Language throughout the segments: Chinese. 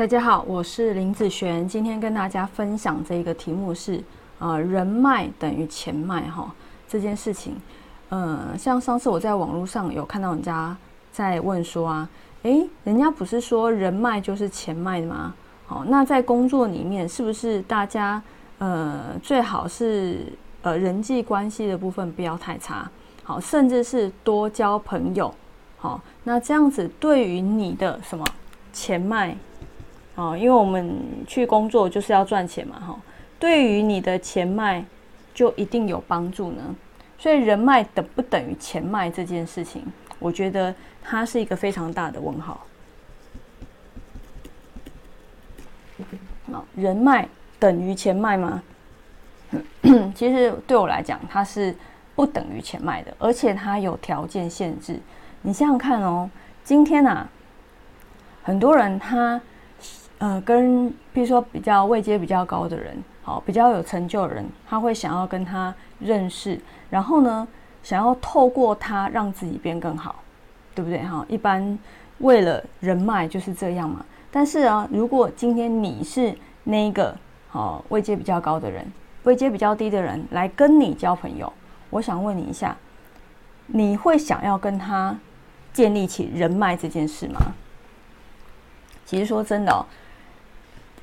大家好，我是林子璇，今天跟大家分享这一个题目是，呃，人脉等于钱脉哈这件事情，呃，像上次我在网络上有看到人家在问说啊，诶，人家不是说人脉就是钱脉吗？好，那在工作里面是不是大家呃最好是呃人际关系的部分不要太差，好，甚至是多交朋友，好，那这样子对于你的什么钱脉？哦，因为我们去工作就是要赚钱嘛，哈。对于你的钱脉，就一定有帮助呢。所以人脉等不等于钱脉这件事情，我觉得它是一个非常大的问号。人脉等于钱脉吗？其实对我来讲，它是不等于钱脉的，而且它有条件限制。你想想看哦，今天啊，很多人他。呃，跟比如说比较位阶比较高的人，好，比较有成就的人，他会想要跟他认识，然后呢，想要透过他让自己变更好，对不对？哈，一般为了人脉就是这样嘛。但是啊，如果今天你是那个好位阶比较高的人，位阶比较低的人来跟你交朋友，我想问你一下，你会想要跟他建立起人脉这件事吗？其实说真的。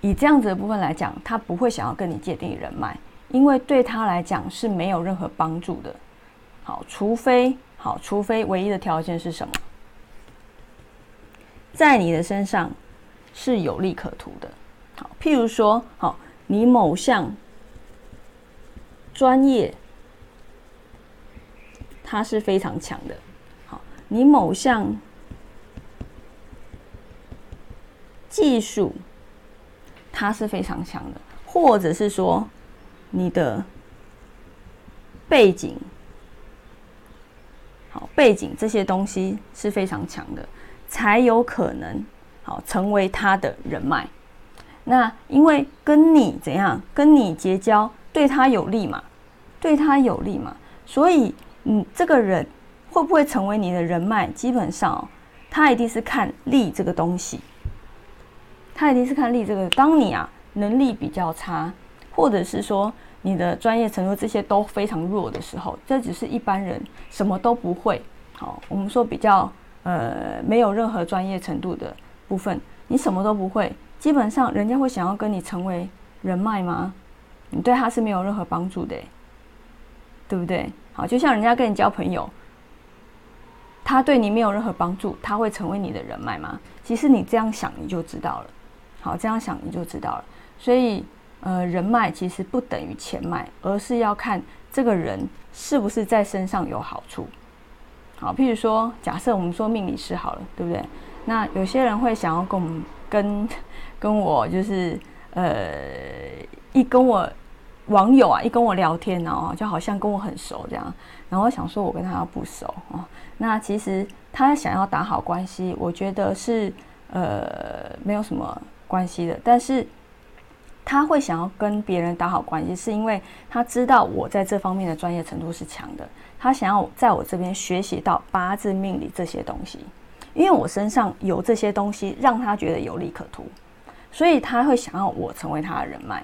以这样子的部分来讲，他不会想要跟你界定人脉，因为对他来讲是没有任何帮助的。好，除非好，除非唯一的条件是什么，在你的身上是有利可图的。好，譬如说，好，你某项专业它是非常强的。好，你某项技术。他是非常强的，或者是说你的背景，好背景这些东西是非常强的，才有可能好成为他的人脉。那因为跟你怎样，跟你结交对他有利嘛，对他有利嘛，所以嗯，这个人会不会成为你的人脉？基本上他一定是看利这个东西。他一定是看利这个。当你啊能力比较差，或者是说你的专业程度这些都非常弱的时候，这只是一般人什么都不会。好，我们说比较呃没有任何专业程度的部分，你什么都不会，基本上人家会想要跟你成为人脉吗？你对他是没有任何帮助的，对不对？好，就像人家跟你交朋友，他对你没有任何帮助，他会成为你的人脉吗？其实你这样想你就知道了。好，这样想你就知道了。所以，呃，人脉其实不等于钱脉，而是要看这个人是不是在身上有好处。好，譬如说，假设我们说命理师好了，对不对？那有些人会想要跟我们跟跟我就是呃一跟我网友啊一跟我聊天哦，就好像跟我很熟这样。然后想说我跟他不熟哦，那其实他想要打好关系，我觉得是呃没有什么。关系的，但是他会想要跟别人打好关系，是因为他知道我在这方面的专业程度是强的，他想要在我这边学习到八字命理这些东西，因为我身上有这些东西，让他觉得有利可图，所以他会想要我成为他的人脉。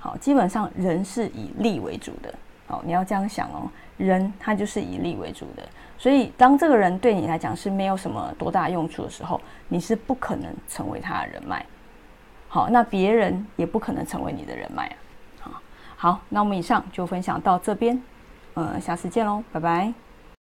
好，基本上人是以利为主的，好，你要这样想哦，人他就是以利为主的，所以当这个人对你来讲是没有什么多大用处的时候，你是不可能成为他的人脉。好，那别人也不可能成为你的人脉啊。好，那我们以上就分享到这边，嗯，下次见喽，拜拜。